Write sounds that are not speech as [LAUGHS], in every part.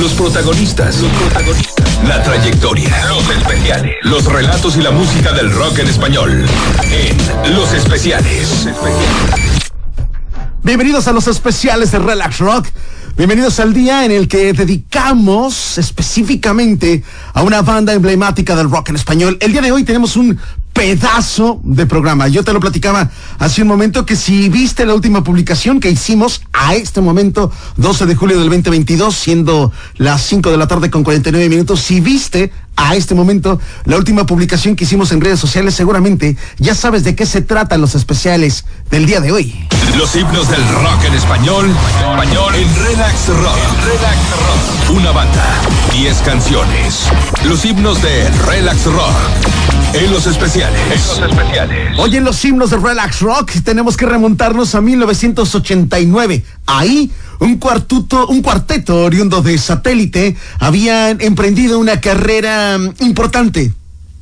Los protagonistas. Los protagonistas. La trayectoria. Los especiales. Los relatos y la música del rock en español. En Los Especiales. Bienvenidos a los especiales de Relax Rock. Bienvenidos al día en el que dedicamos específicamente a una banda emblemática del rock en español. El día de hoy tenemos un pedazo de programa. Yo te lo platicaba hace un momento que si viste la última publicación que hicimos a este momento, 12 de julio del 2022, siendo las 5 de la tarde con 49 minutos, si viste a este momento la última publicación que hicimos en redes sociales, seguramente ya sabes de qué se tratan los especiales del día de hoy. Los himnos del rock en español, español en Relax Rock. Relax Rock. Una banda, 10 canciones. Los himnos de Relax Rock. En los especiales. En los especiales. Hoy en los himnos de Relax Rock tenemos que remontarnos a 1989. Ahí un cuarteto oriundo de satélite habían emprendido una carrera mm, importante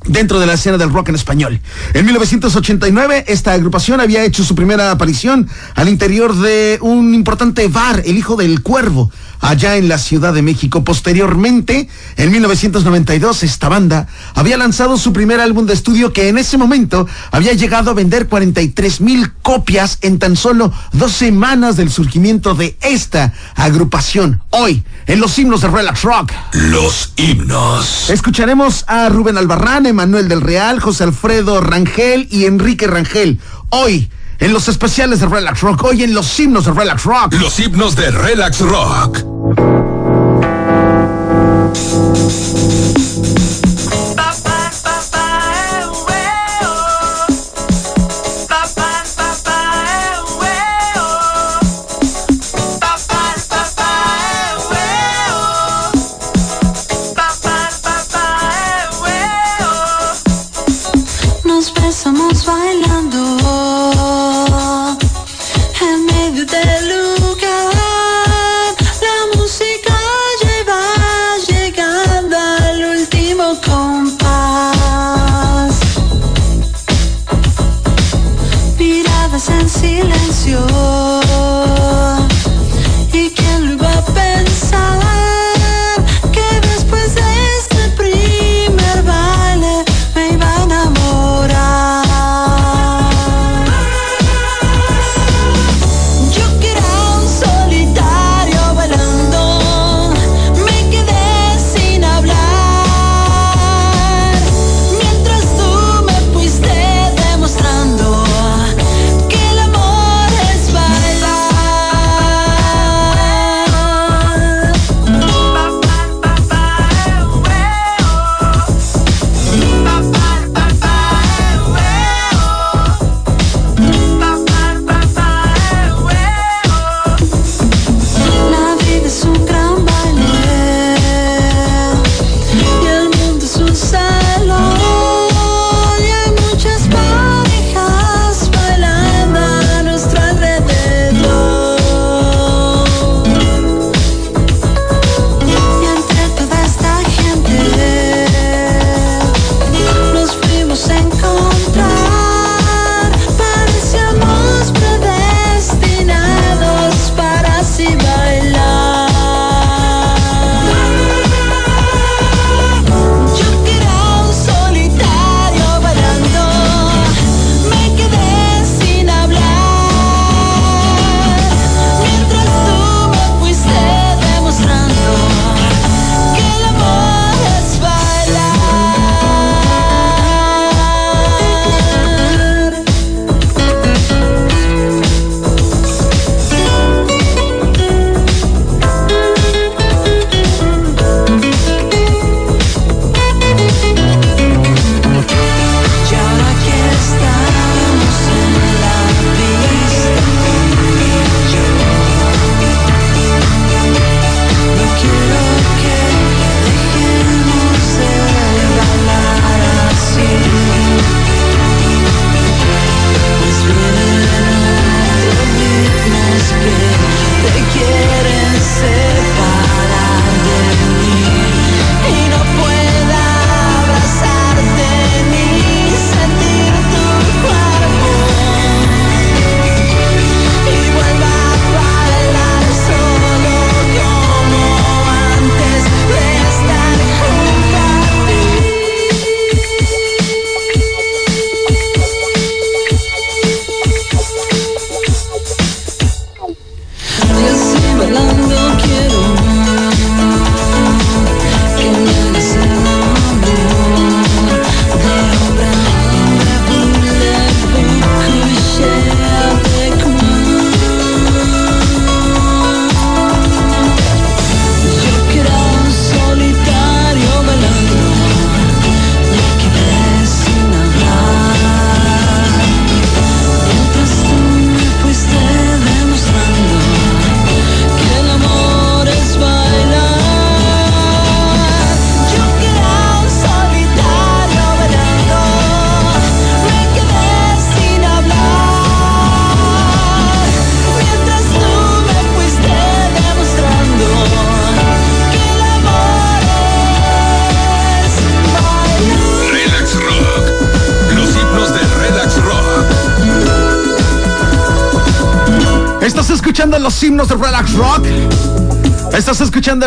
dentro de la escena del rock en español. En 1989, esta agrupación había hecho su primera aparición al interior de un importante bar, El Hijo del Cuervo, allá en la Ciudad de México. Posteriormente, en 1992, esta banda había lanzado su primer álbum de estudio que en ese momento había llegado a vender 43 mil copias en tan solo dos semanas del surgimiento de esta agrupación. Hoy, en los himnos de Relax Rock. Los himnos. Escucharemos a Rubén Albarrán, Emanuel del Real, José Alfredo Rangel y Enrique Rangel. Hoy, en los especiales de Relax Rock, hoy en los himnos de Relax Rock. Los himnos de Relax Rock.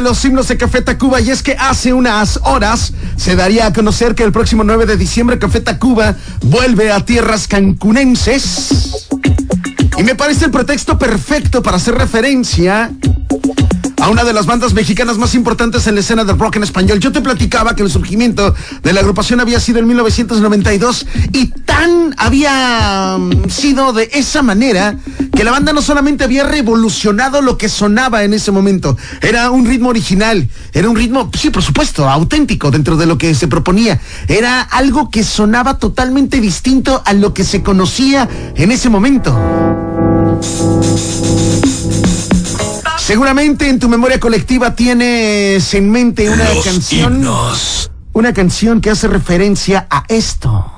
Los himnos de Café Tacuba y es que hace unas horas se daría a conocer que el próximo 9 de diciembre Café Tacuba vuelve a tierras cancunenses. Y me parece el pretexto perfecto para hacer referencia a una de las bandas mexicanas más importantes en la escena del rock en español. Yo te platicaba que el surgimiento de la agrupación había sido en 1992 y tan había mm, sido de esa manera que la banda no solamente había revolucionado lo que sonaba en ese momento, era un ritmo original, era un ritmo, sí, por supuesto, auténtico dentro de lo que se proponía, era algo que sonaba totalmente distinto a lo que se conocía en ese momento. Seguramente en tu memoria colectiva tienes en mente una Los canción. himnos. Una canción que hace referencia a esto.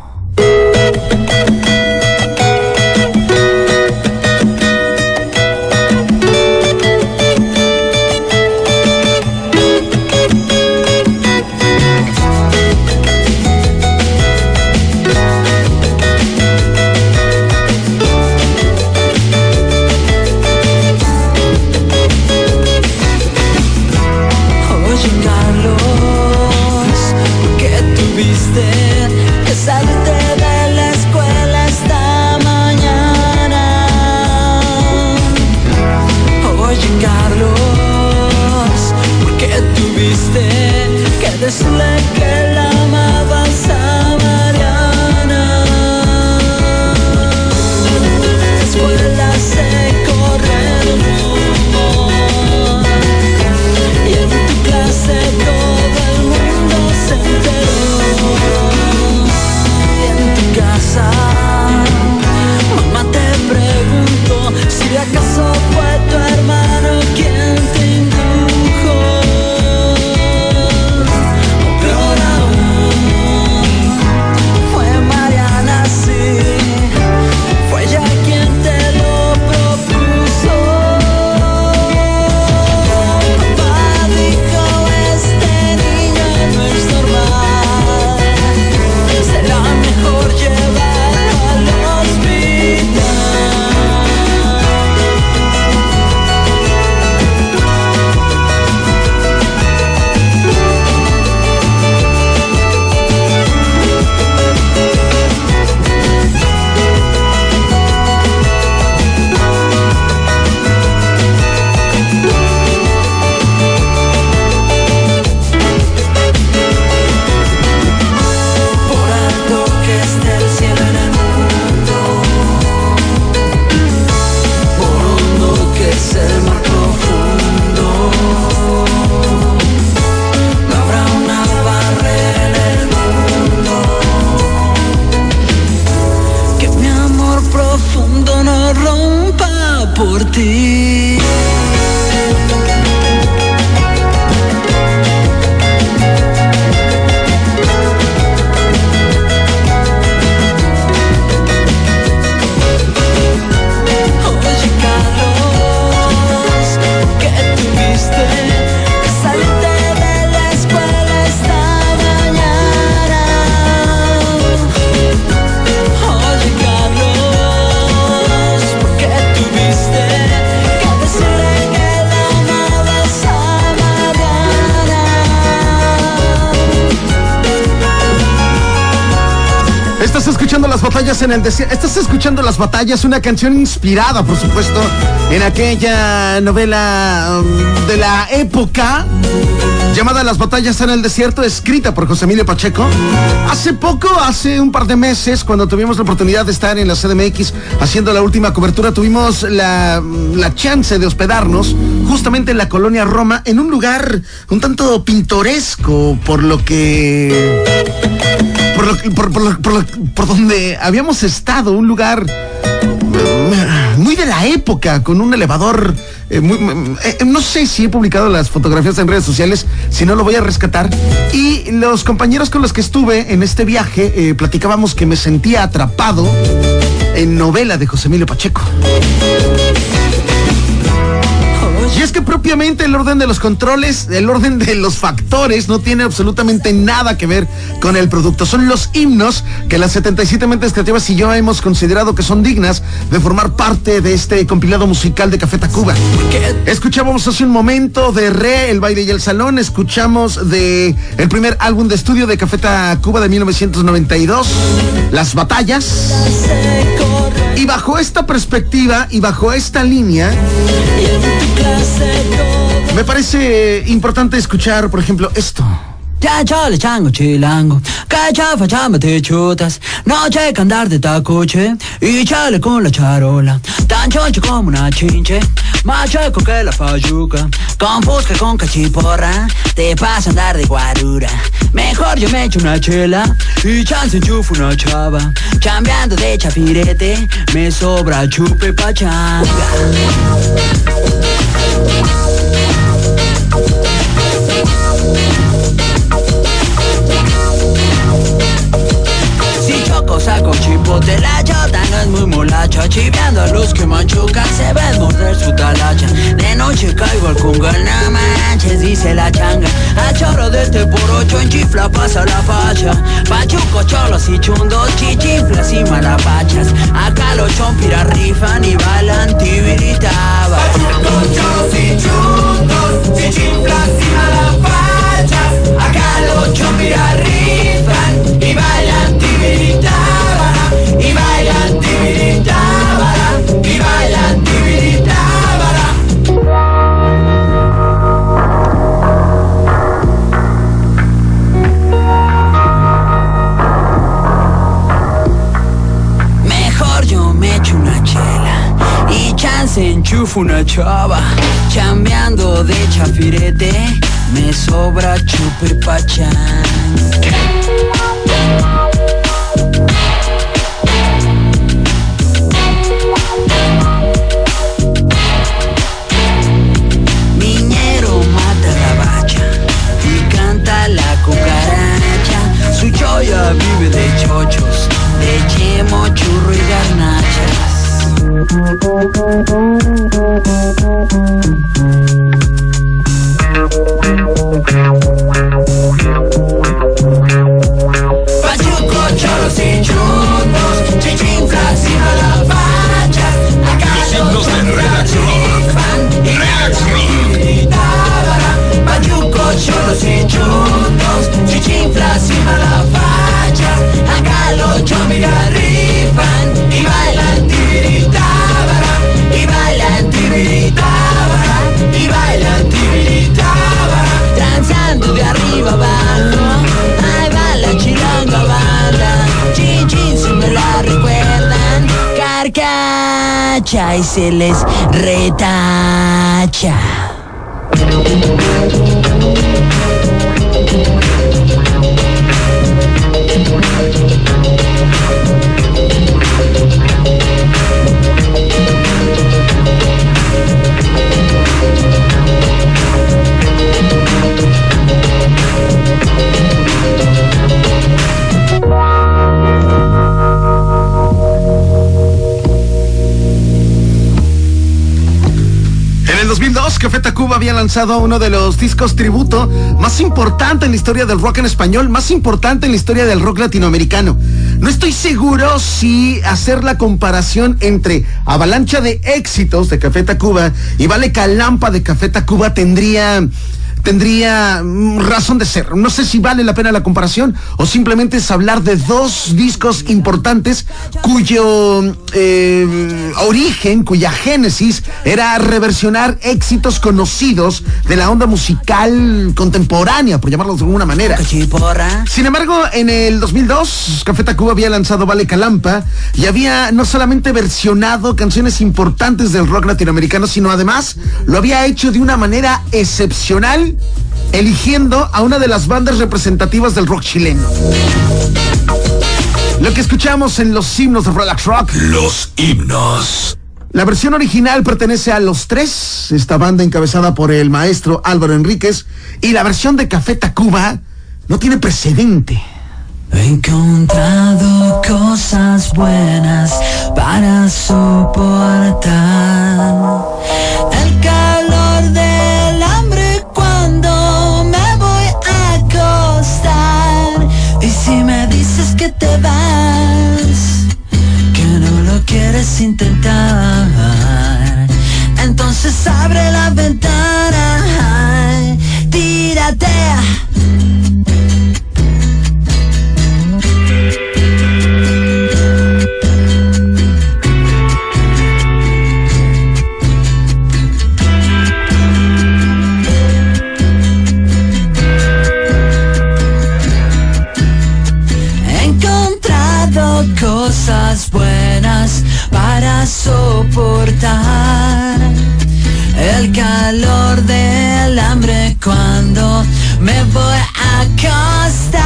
Estás escuchando las batallas, una canción inspirada, por supuesto, en aquella novela um, de la época llamada Las batallas en el desierto, escrita por José Emilio Pacheco. Hace poco, hace un par de meses, cuando tuvimos la oportunidad de estar en la CDMX haciendo la última cobertura, tuvimos la, la chance de hospedarnos justamente en la colonia Roma, en un lugar un tanto pintoresco, por lo que por, donde habíamos estado, un lugar eh, muy de la época, con un elevador. eh, muy- eh, no sé si he publicado las fotografías en redes sociales, si no lo voy a rescatar. Y los compañeros con los que estuve en este viaje platicábamos que me sentía atrapado en novela de José Emilio Pacheco. Y es que propiamente el orden de los controles, el orden de los factores no tiene absolutamente nada que ver con el producto. Son los himnos que las 77 mentes creativas y yo hemos considerado que son dignas de formar parte de este compilado musical de Café Tacuba. Escuchábamos hace un momento de Re, El baile y el salón, escuchamos de el primer álbum de estudio de Café Tacuba de 1992, Las batallas. Y bajo esta perspectiva y bajo esta línea, me parece importante escuchar, por ejemplo, esto. Ya chale chango chilango, cacha fachamba te chutas, noche que andar de tacoche y chale con la charola, tan choncho como una chinche, más chueco que la fayuca, con fusca con cachiporra, te pasa andar de guarura, mejor yo me echo una chela. Y chance enchufo una chava, chambeando de chapirete, me sobra chupe pachanga. Si choco saco chipote la chota no es muy molacha Chiveando a los que manchucan se ven morder su talacha. De noche caigo al conga, no manches, dice la changa. A chorro de este por ocho en chifla pasa la facha. Pachuco, cholos y chundos, chichiflas y malapachas. Acá los chompira rifan y bailan tibiritaba Acá los chompira rifan y bailan y bailan tibiritábara y bailan tibiritábara. Mejor yo me echo una chela y chance enchufo una chava. Chambeando de chafirete me sobra chupe pachán Miñero la cucaracha. Su choya vive de chochos, de chemo, churro y garnachas. Pachuco, choros y chungos, chichinflas y malapachas. Acá Los de Relax Rock. Relax Rock. Pachuco, choros y chungos, chichinflas y malapachas. Acá los chomigas rifan y bailan tibiritábara, y bailan tibiritábara, y bailan tibiritábara. Danzando de arriba abajo, ahí va la chilanga banda. Chin chin si me la recuerdan, carcacha y se les retacha. En 2002, Café Tacuba había lanzado uno de los discos tributo más importante en la historia del rock en español, más importante en la historia del rock latinoamericano. No estoy seguro si hacer la comparación entre Avalancha de éxitos de Café Tacuba y Vale Calampa de Café Tacuba tendría tendría mm, razón de ser. No sé si vale la pena la comparación o simplemente es hablar de dos discos importantes cuyo eh, origen, cuya génesis era reversionar éxitos conocidos de la onda musical contemporánea, por llamarlo de alguna manera. Sin embargo, en el 2002, Café Tacuba había lanzado Vale Calampa y había no solamente versionado canciones importantes del rock latinoamericano, sino además lo había hecho de una manera excepcional, eligiendo a una de las bandas representativas del rock chileno. Lo que escuchamos en los himnos de Relax Rock Los himnos. la versión original pertenece a Los Tres, esta banda encabezada por el maestro Álvaro Enríquez, y la versión de Café Tacuba no tiene precedente. He encontrado cosas buenas para soportar el calor del que te vas, que no lo quieres intentar, entonces abre la ventana, tírate. Soportar el calor del hambre cuando me voy a acostar.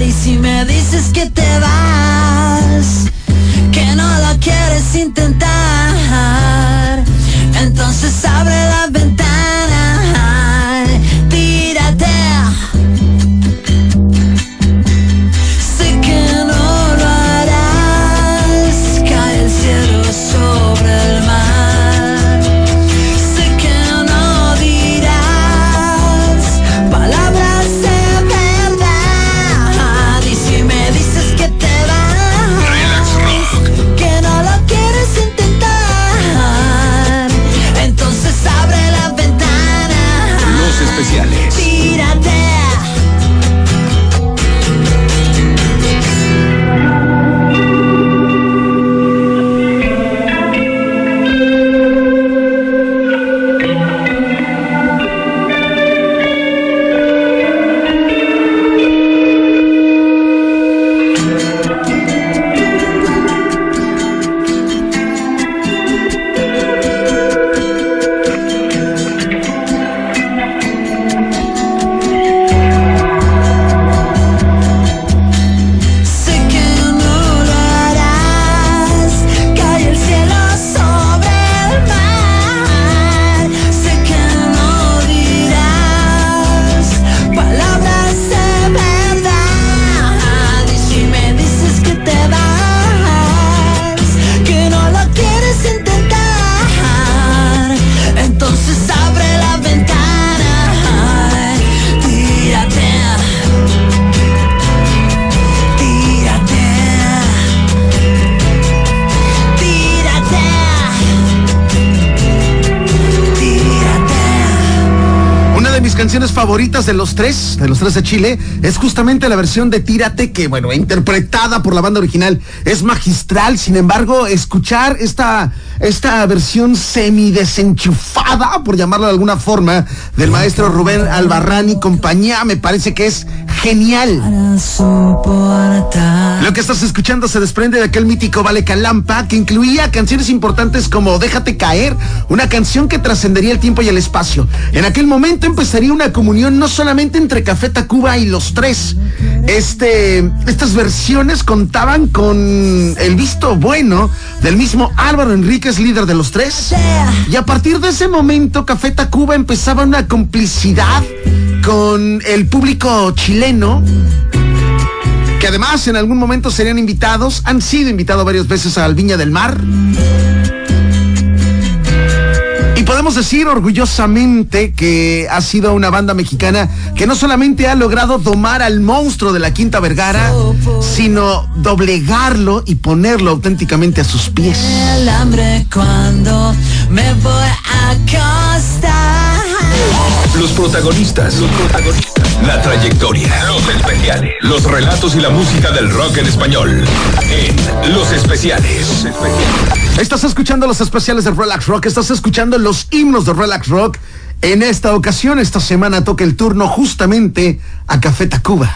Y si me dices que te vas, que no lo quieres intentar, entonces abre la ventana, de los tres de Chile, es justamente la versión de Tírate, que bueno, interpretada por la banda original, es magistral. Sin embargo, escuchar esta, esta versión semidesenchufada, por llamarlo de alguna forma, del maestro Rubén Albarrán y compañía, me parece que es genial. Lo que estás escuchando se desprende de aquel mítico Vale Calampa que incluía canciones importantes como Déjate caer, una canción que trascendería el tiempo y el espacio. En aquel momento empezaría una comunión no solamente entre Café Tacuba y los tres. Este, estas versiones contaban con el visto bueno del mismo Álvaro Enríquez, líder de los tres. Y a partir de ese momento, Café Tacuba empezaba una complicidad con el público chileno que además en algún momento serían invitados, han sido invitados varias veces al Viña del Mar. Y podemos decir orgullosamente que ha sido una banda mexicana que no solamente ha logrado domar al monstruo de la Quinta Vergara, sino doblegarlo y ponerlo auténticamente a sus pies. El hambre cuando protagonistas. Los protagonistas. La trayectoria. Los especiales. Los relatos y la música del rock en español. En Los Especiales. Los especiales. Estás escuchando los especiales de Relax Rock, estás escuchando los himnos de Relax Rock. En esta ocasión, esta semana toca el turno justamente a Café Tacuba.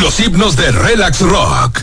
Los himnos de Relax Rock.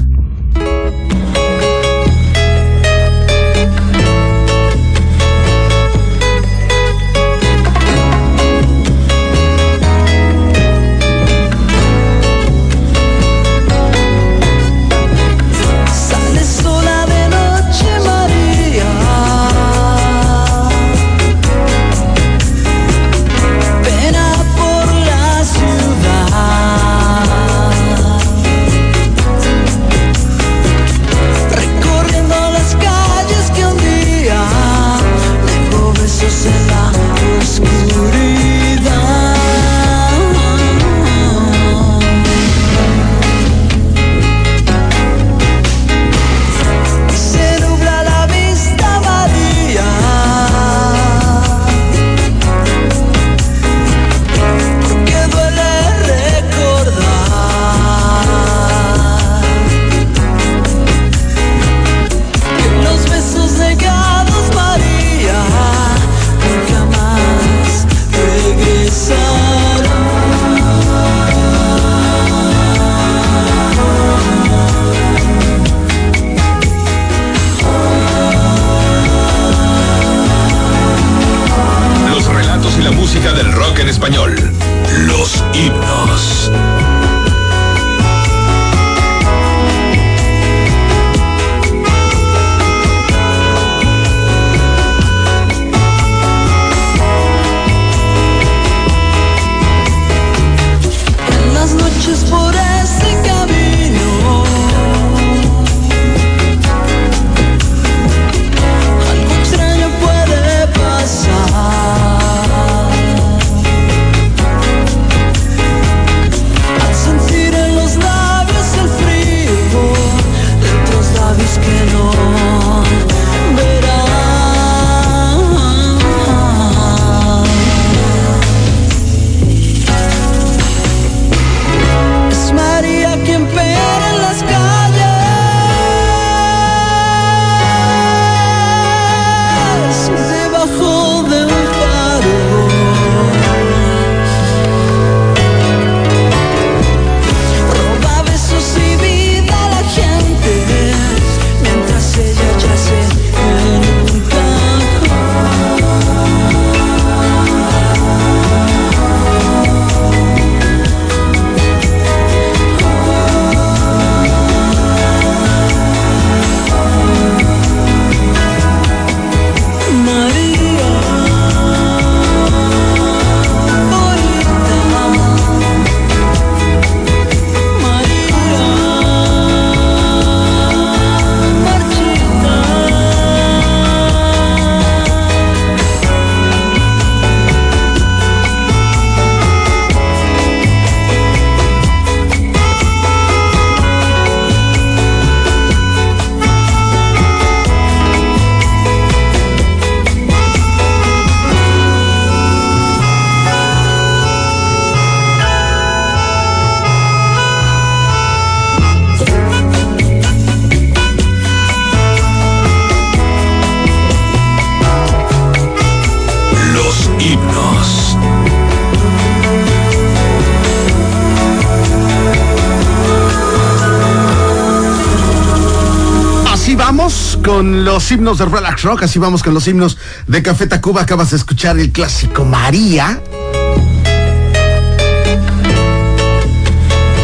Himnos de Relax Rock, así vamos con los himnos de Café Tacuba. Acabas de escuchar el clásico María.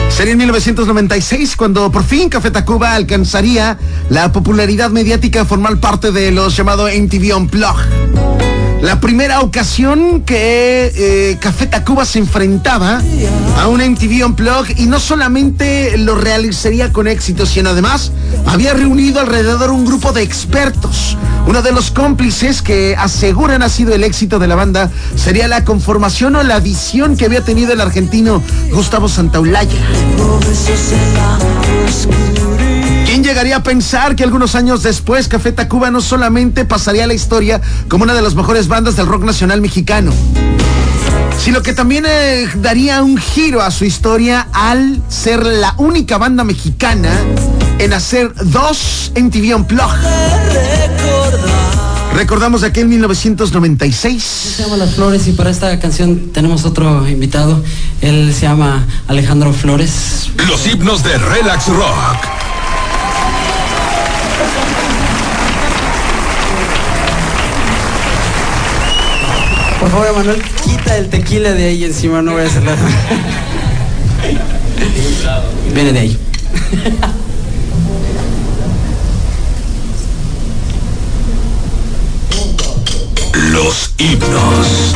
Sería en 1996 cuando por fin Café Tacuba alcanzaría la popularidad mediática de formar parte de los llamados MTV Unplugged. La primera ocasión que eh, Café Tacuba se enfrentaba a un MTV Unplugged y no solamente lo realizaría con éxito, sino además había reunido alrededor un grupo de expertos. Uno de los cómplices que aseguran ha sido el éxito de la banda sería la conformación o la visión que había tenido el argentino Gustavo Santaolalla. ¿Quién llegaría a pensar que algunos años después Café Tacuba no solamente pasaría a la historia como una de las mejores bandas del rock nacional mexicano, sino que también eh, daría un giro a su historia al ser la única banda mexicana en hacer dos MTV Unplugged. Recordamos de aquel 1996. Se llama Las Flores y para esta canción tenemos otro invitado. Él se llama Alejandro Flores. Los himnos de Relax Rock. Por favor, Emanuel, quita el tequila de ahí encima, no voy a hacer nada. Viene de ahí. Los himnos.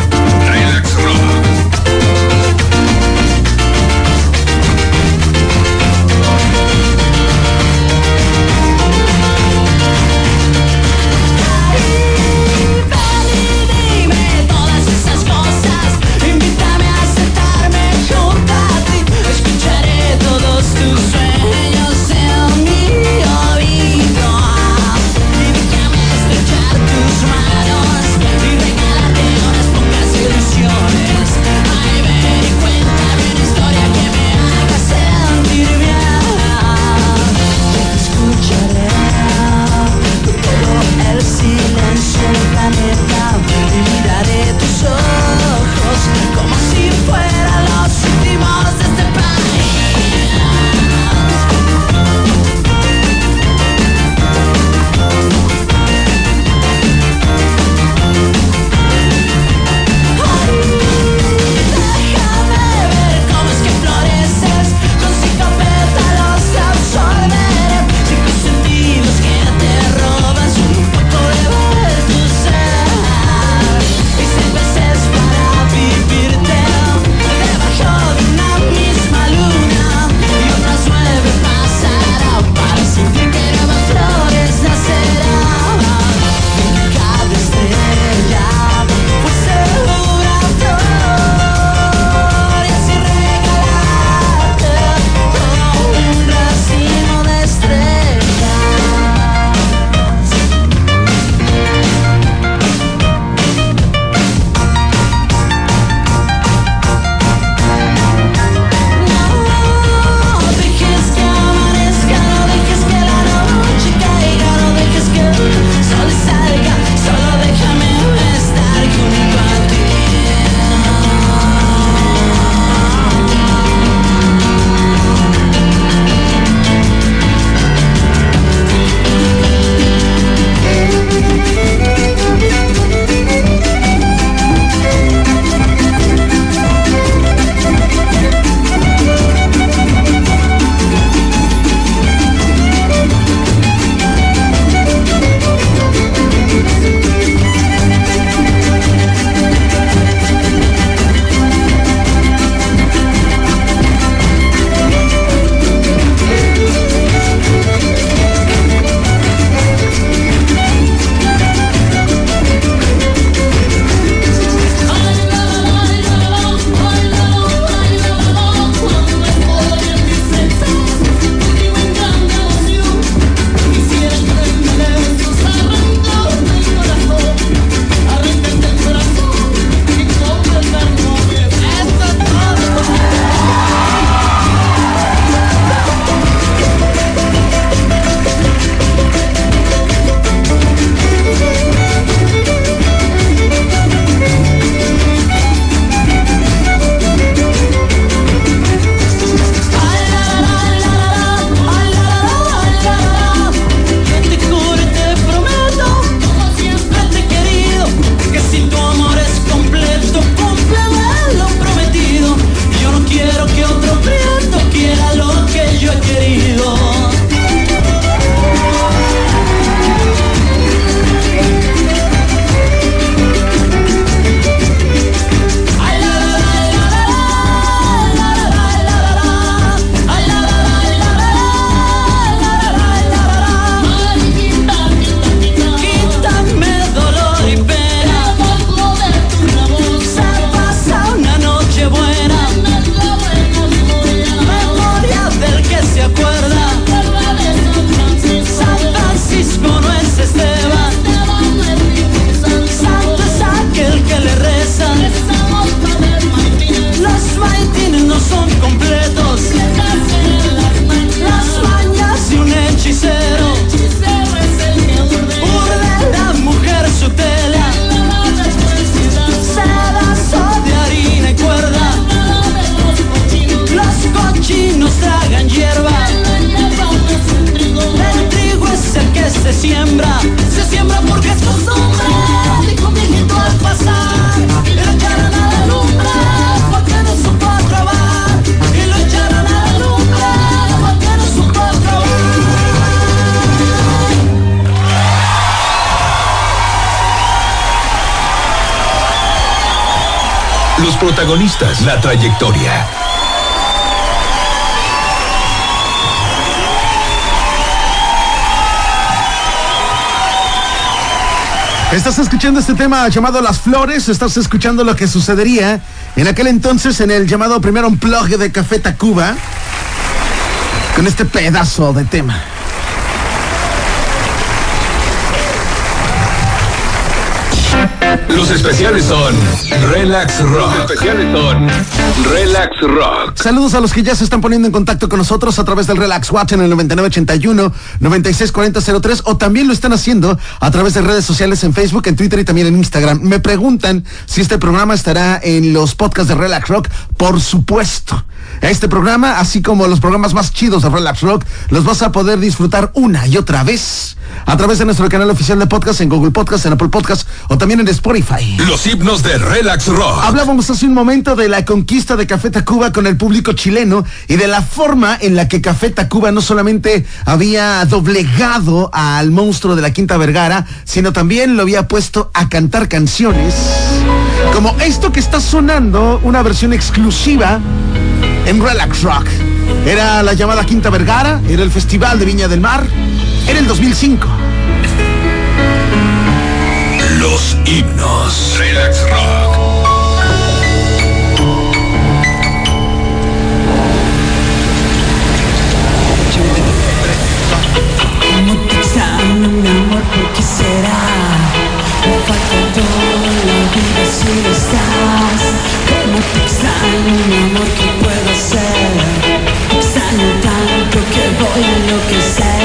Trayectoria. Estás escuchando este tema llamado Las Flores, estás escuchando lo que sucedería en aquel entonces en el llamado primero unplug de Café Tacuba, con este pedazo de tema. Los especiales son Relax Rock. Los especiales son Relax Rock. Saludos a los que ya se están poniendo en contacto con nosotros a través del Relax Watch en el 9981 964003 o también lo están haciendo a través de redes sociales en Facebook, en Twitter y también en Instagram. Me preguntan si este programa estará en los podcasts de Relax Rock. Por supuesto. Este programa, así como los programas más chidos de Relax Rock, los vas a poder disfrutar una y otra vez a través de nuestro canal oficial de podcast en Google Podcast, en Apple Podcast o también en Spotify. Los himnos de Relax Rock. Hablábamos hace un momento de la conquista de Café Tacuba con el público chileno y de la forma en la que Café Tacuba no solamente había doblegado al monstruo de la Quinta Vergara, sino también lo había puesto a cantar canciones como esto que está sonando, una versión exclusiva en Relax Rock. Era la llamada Quinta Vergara, era el Festival de Viña del Mar, era el 2005. Los himnos. Relax Rock. Como te extraño, mi amor, ¿por qué será? Me falta toda la vida si no estás. Te extraño, mi ¿qué puedo? Te extraño tanto que voy a enloquecer.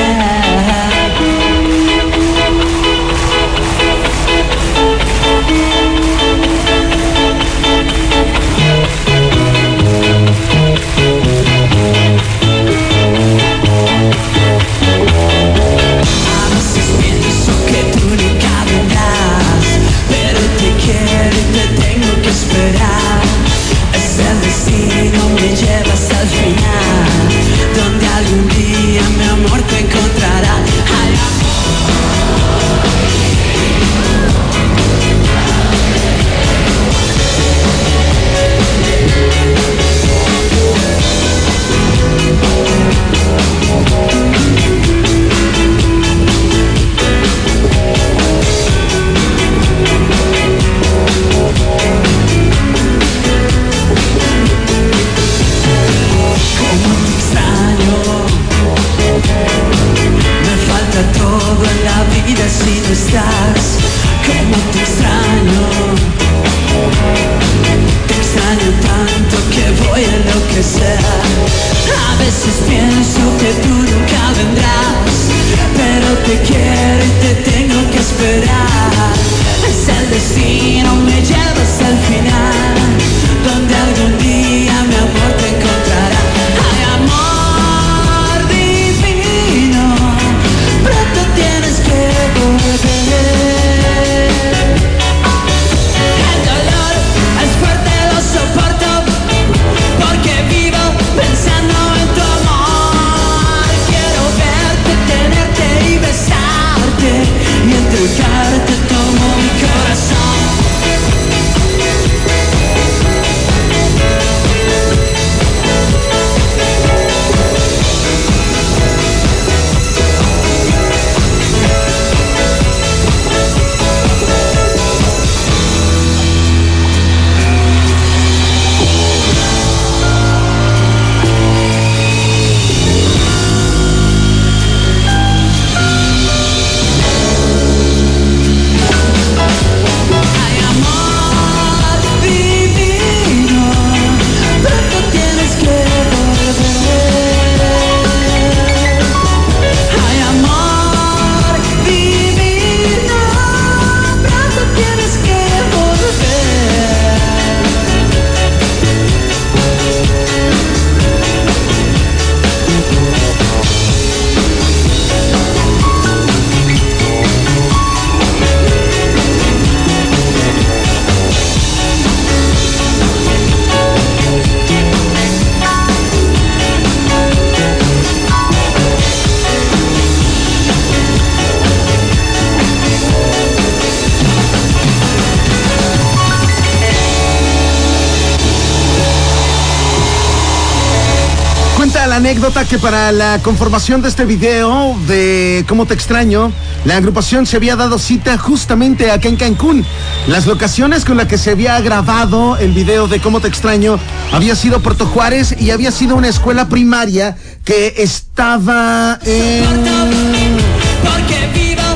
Anécdota que para la conformación de este video de Cómo te extraño, la agrupación se había dado cita justamente acá en Cancún. Las locaciones con las que se había grabado el video de Cómo te extraño había sido Puerto Juárez y había sido una escuela primaria que estaba en...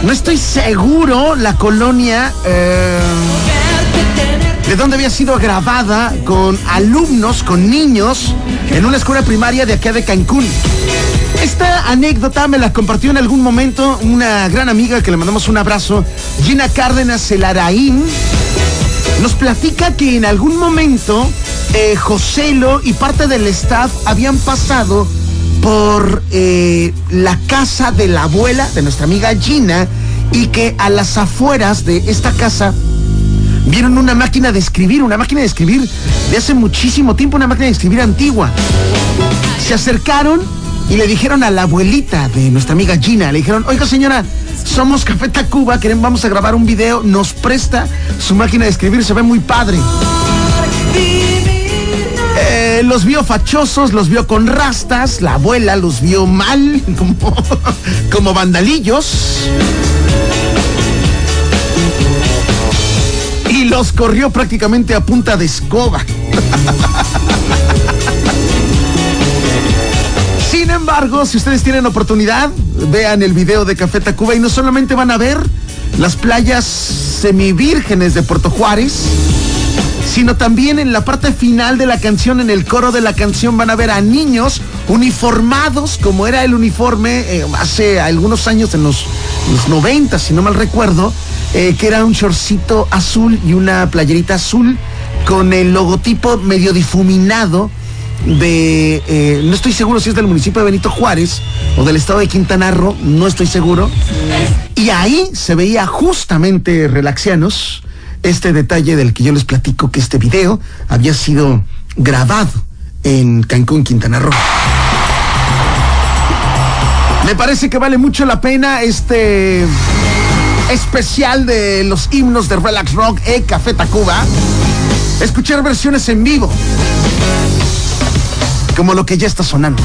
No estoy seguro la colonia... Eh, de dónde había sido grabada con alumnos, con niños, en una escuela primaria de acá de Cancún. Esta anécdota me la compartió en algún momento una gran amiga que le mandamos un abrazo, Gina Cárdenas Celaraín. Nos platica que en algún momento eh, Joselo y parte del staff habían pasado por eh, la casa de la abuela de nuestra amiga Gina y que a las afueras de esta casa vieron una máquina de escribir, una máquina de escribir de hace muchísimo tiempo, una máquina de escribir antigua. Se acercaron y le dijeron a la abuelita de nuestra amiga Gina, le dijeron, oiga señora, somos Café Tacuba, queremos, vamos a grabar un video, nos presta su máquina de escribir, se ve muy padre. Eh, los vio fachosos, los vio con rastas, la abuela los vio mal, [LAUGHS] como, como vandalillos. Los corrió prácticamente a punta de escoba. [LAUGHS] Sin embargo, si ustedes tienen oportunidad, vean el video de Café Tacuba y no solamente van a ver las playas semivírgenes de Puerto Juárez, sino también en la parte final de la canción, en el coro de la canción, van a ver a niños uniformados, como era el uniforme eh, hace algunos años, en los, los 90, si no mal recuerdo, eh, que era un shortcito azul y una playerita azul con el logotipo medio difuminado de, eh, no estoy seguro si es del municipio de Benito Juárez o del estado de Quintana Roo, no estoy seguro. Y ahí se veía justamente Relaxianos, este detalle del que yo les platico que este video había sido grabado en Cancún, Quintana Roo. Me parece que vale mucho la pena este especial de los himnos de Relax Rock e Café Tacuba. Escuchar versiones en vivo. Como lo que ya está sonando.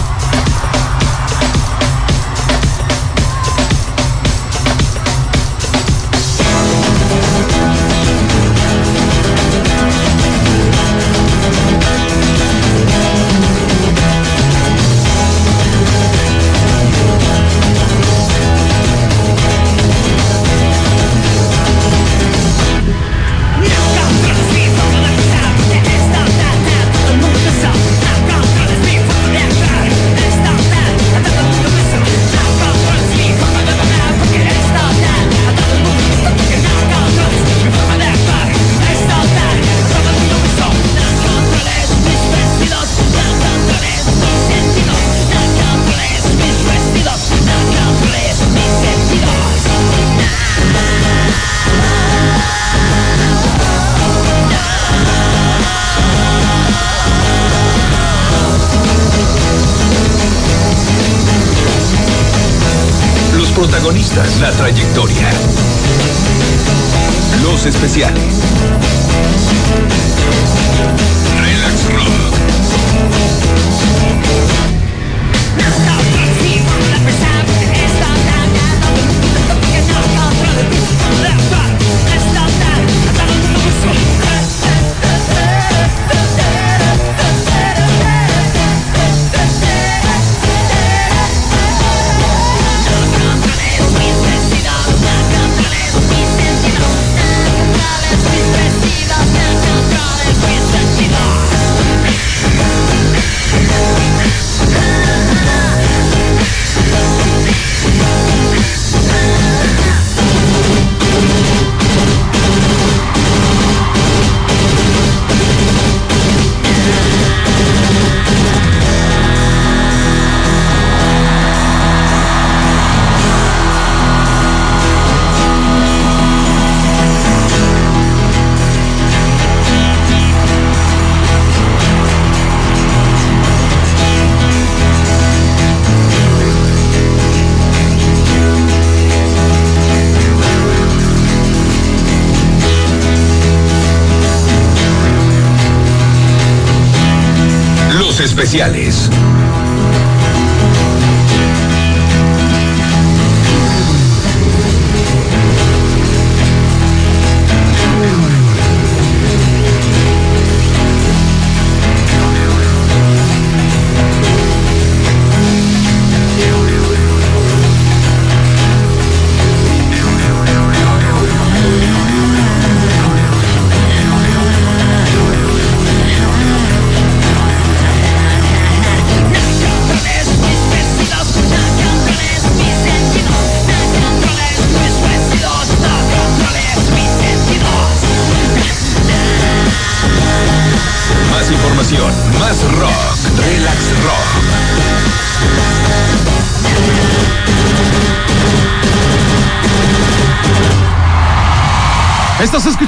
Especiales.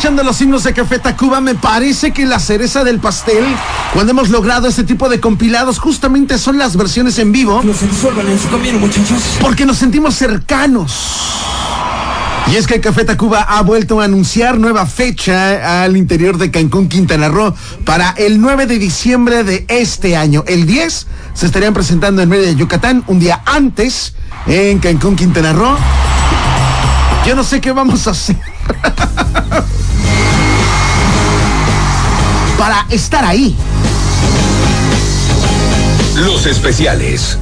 Escuchando los himnos de Café Tacuba. Me parece que la cereza del pastel, cuando hemos logrado este tipo de compilados, justamente son las versiones en vivo, No se disuelvan en su camino, muchachos. porque nos sentimos cercanos. Y es que Café Tacuba ha vuelto a anunciar nueva fecha al interior de Cancún, Quintana Roo, para el 9 de diciembre de este año. El 10 se estarían presentando en Mérida, Yucatán, un día antes en Cancún, Quintana Roo. Yo no sé qué vamos a hacer. [LAUGHS] para estar ahí. Los especiales.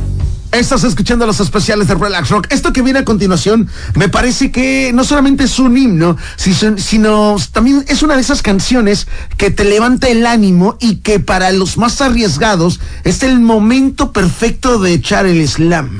Estás escuchando los especiales de Relax Rock. Esto que viene a continuación me parece que no solamente es un himno, sino también es una de esas canciones que te levanta el ánimo y que para los más arriesgados es el momento perfecto de echar el slam.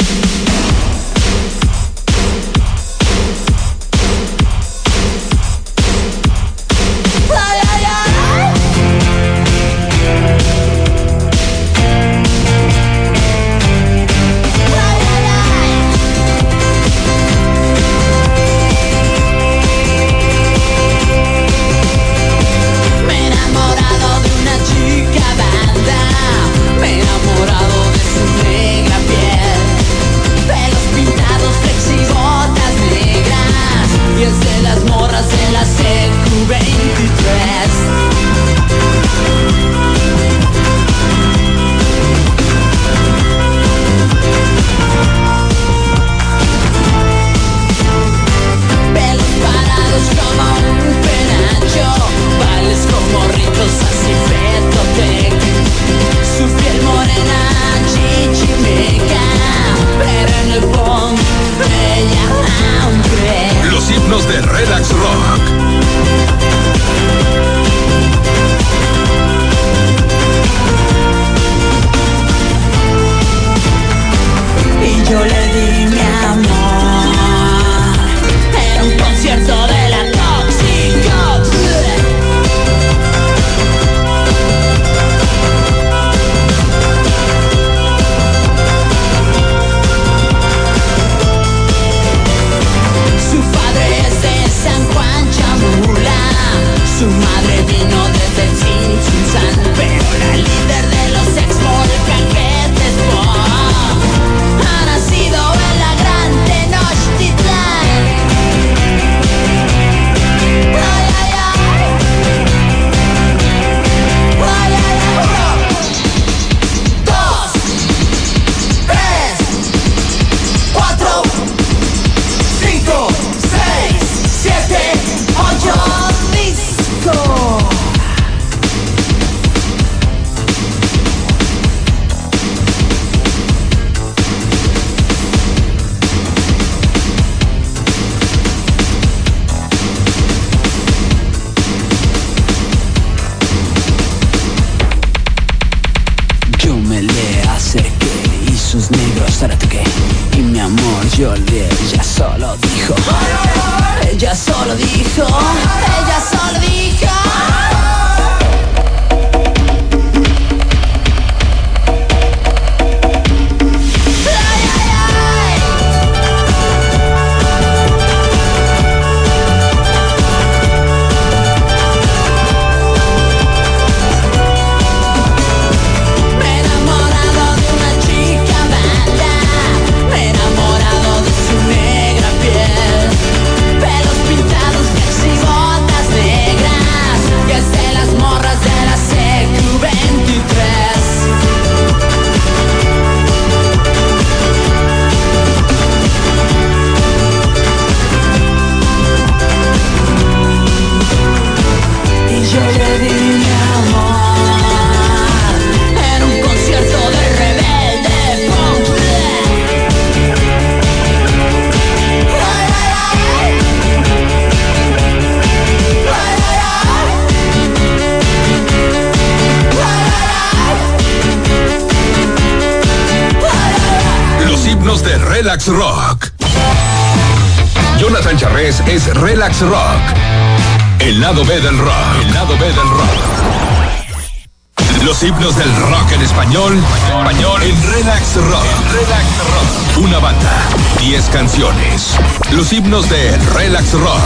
Los himnos del rock en español. Español en Relax Rock. Relax Rock. Una banda. Diez canciones. Los himnos de Relax Rock.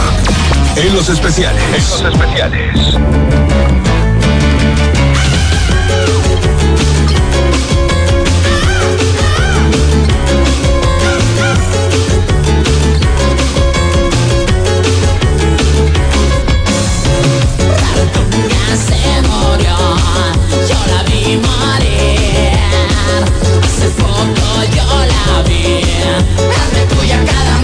En los especiales. En los especiales. Hazme tuya cada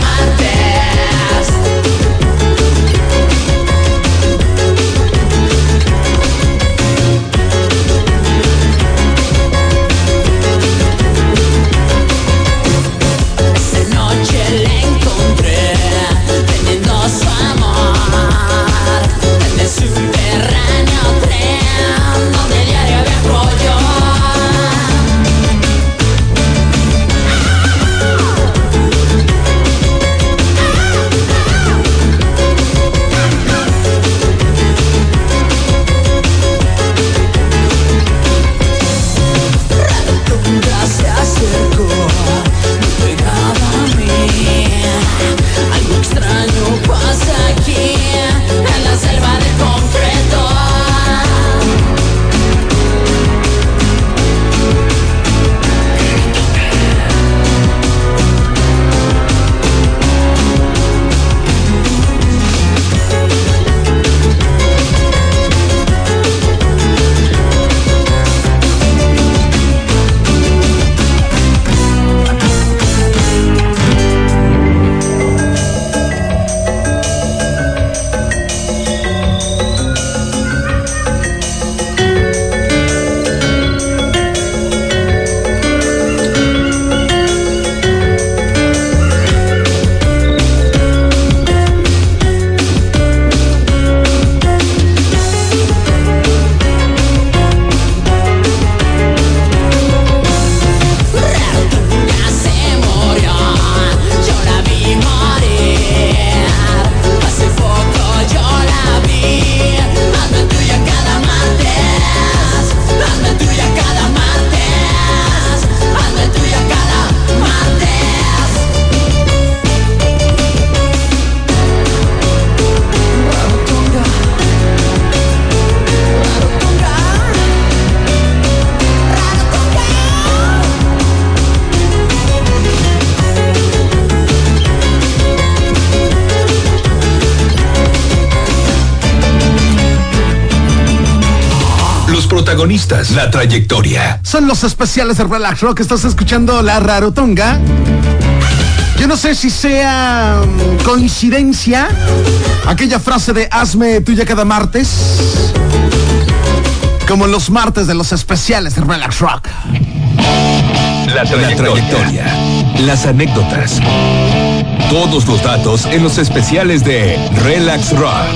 la trayectoria. Son los especiales de Relax Rock. Estás escuchando la Rarotonga. Yo no sé si sea mm, coincidencia aquella frase de hazme tuya cada martes. Como los martes de los especiales de Relax Rock. La trayectoria. Las anécdotas. Todos los datos en los especiales de Relax Rock.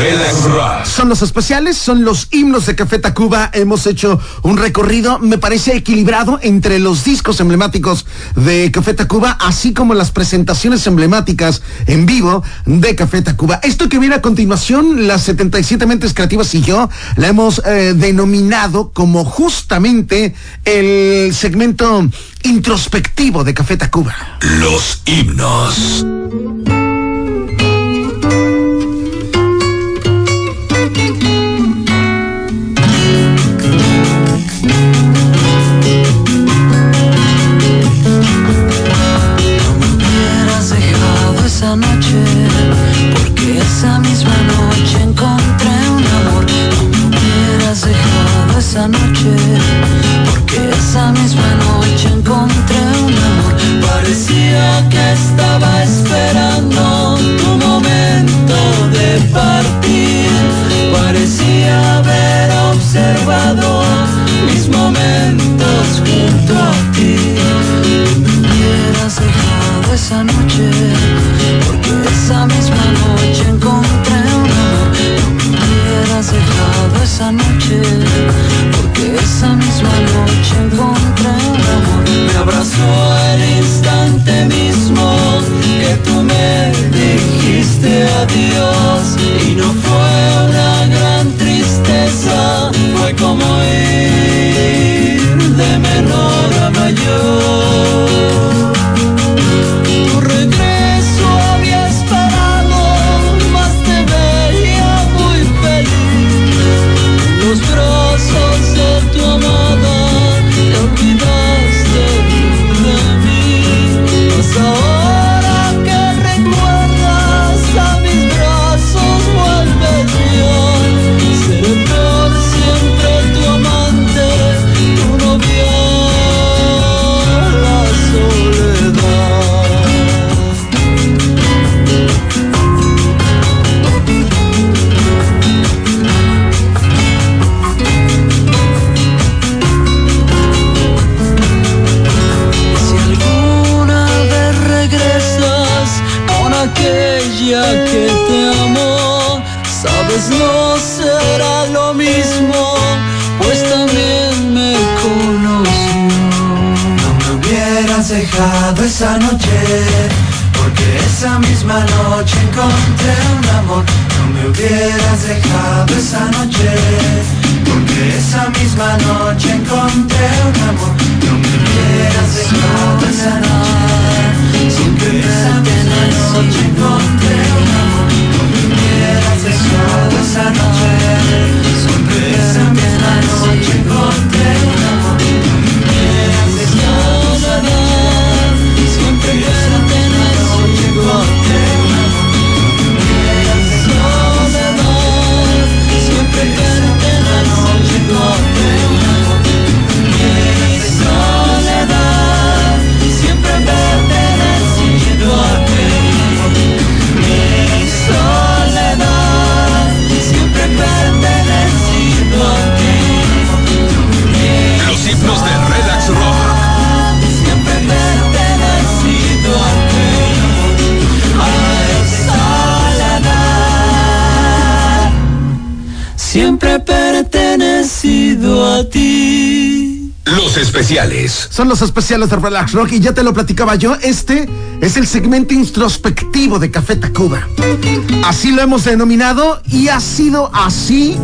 Relax Rock. Son los especiales, son los himnos de Café Tacuba. Hemos hecho un recorrido, me parece equilibrado entre los discos emblemáticos de Café Tacuba, así como las presentaciones emblemáticas en vivo de Café Tacuba. Esto que viene a continuación, las 77 Mentes Creativas y yo, la hemos eh, denominado como justamente el segmento introspectivo de Café Tacuba. Los himnos. hubieras dejado esa noche Porque esa misma noche encontré un amor No me hubieras dejado esa noche Porque esa misma noche que estaba esperando Especiales. Son los especiales de Relax Rock y ya te lo platicaba yo, este es el segmento introspectivo de Café Tacuba. Así lo hemos denominado y ha sido así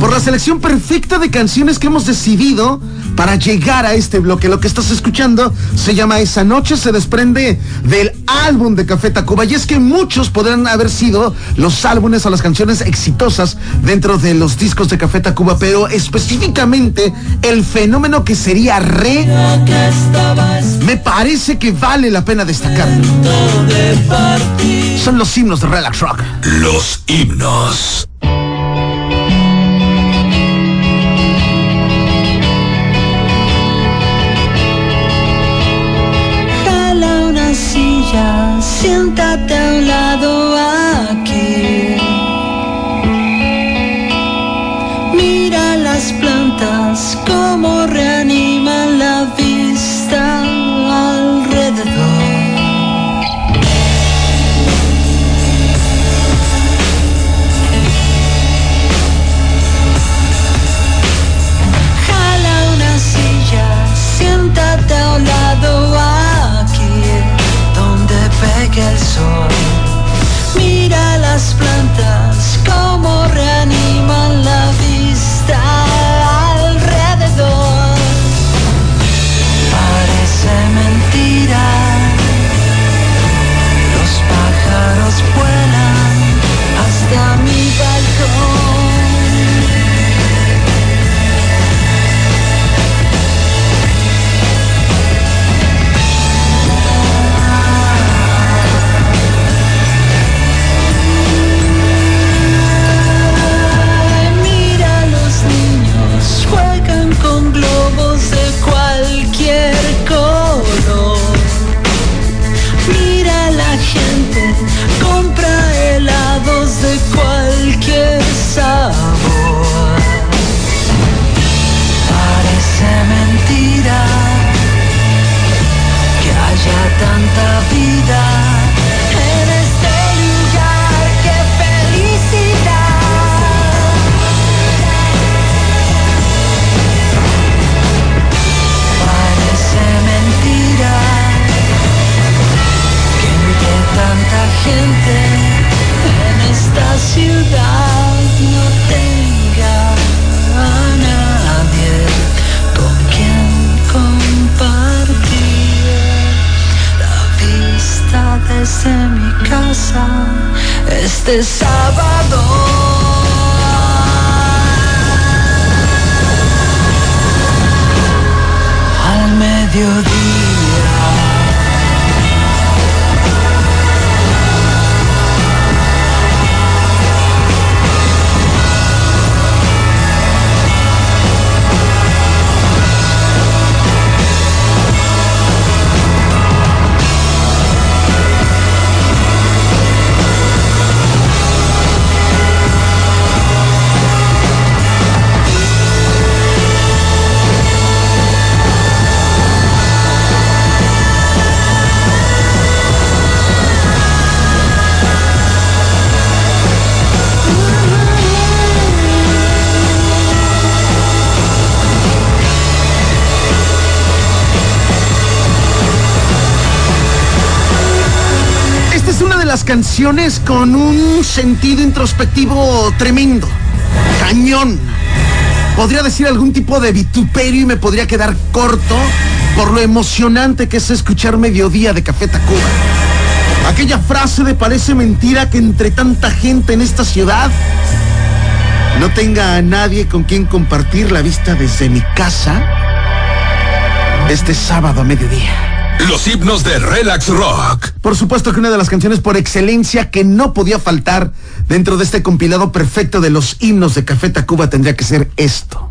por la selección perfecta de canciones que hemos decidido para llegar a este bloque. Lo que estás escuchando se llama Esa Noche, se desprende del álbum de Café Tacuba y es que muchos podrán haber sido los álbumes o las canciones exitosas dentro de los discos de Café Tacuba, pero específicamente el fenómeno que sería re me parece que vale la pena destacar. Son los himnos de Relax Rock. Los himnos. Siéntate a un lado las canciones con un sentido introspectivo tremendo. Cañón. Podría decir algún tipo de vituperio y me podría quedar corto por lo emocionante que es escuchar Mediodía de Café Tacuba. Aquella frase de parece mentira que entre tanta gente en esta ciudad no tenga a nadie con quien compartir la vista desde mi casa este sábado a mediodía. Los himnos de Relax Rock. Por supuesto que una de las canciones por excelencia que no podía faltar dentro de este compilado perfecto de los himnos de Café Tacuba tendría que ser esto.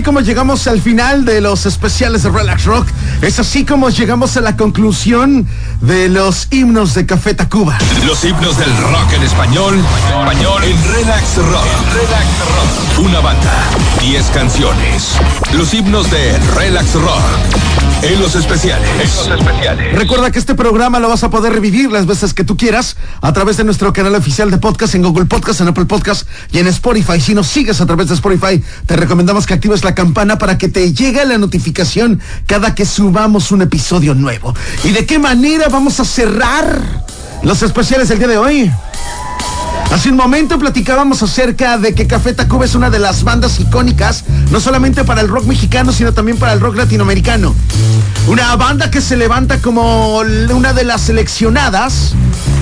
así como llegamos al final de los especiales de Relax Rock. Es así como llegamos a la conclusión de los himnos de Café Tacuba. Los himnos del rock en español, español en Relax Rock. Relax Rock. Una banda, 10 canciones. Los himnos de Relax Rock. En los especiales. En los especiales. Recuerda que este programa lo vas a poder revivir las veces que tú quieras a través de nuestro canal oficial de podcast en Google Podcast, en Apple Podcast y en Spotify. Si nos sigues a través de Spotify, te recomendamos que actives la campana para que te llegue la notificación cada que subamos un episodio nuevo. ¿Y de qué manera vamos a cerrar los especiales del día de hoy? Hace un momento platicábamos acerca de que Café Tacuba es una de las bandas icónicas, no solamente para el rock mexicano, sino también para el rock latinoamericano. Una banda que se levanta como una de las seleccionadas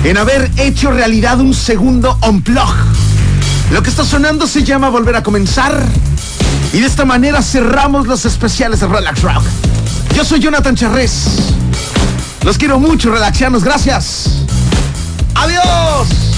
en haber hecho realidad un segundo unplug. Lo que está sonando se llama Volver a Comenzar. Y de esta manera cerramos los especiales de Relax Rock. Yo soy Jonathan Charrés. Los quiero mucho, relaxianos. Gracias. Adiós.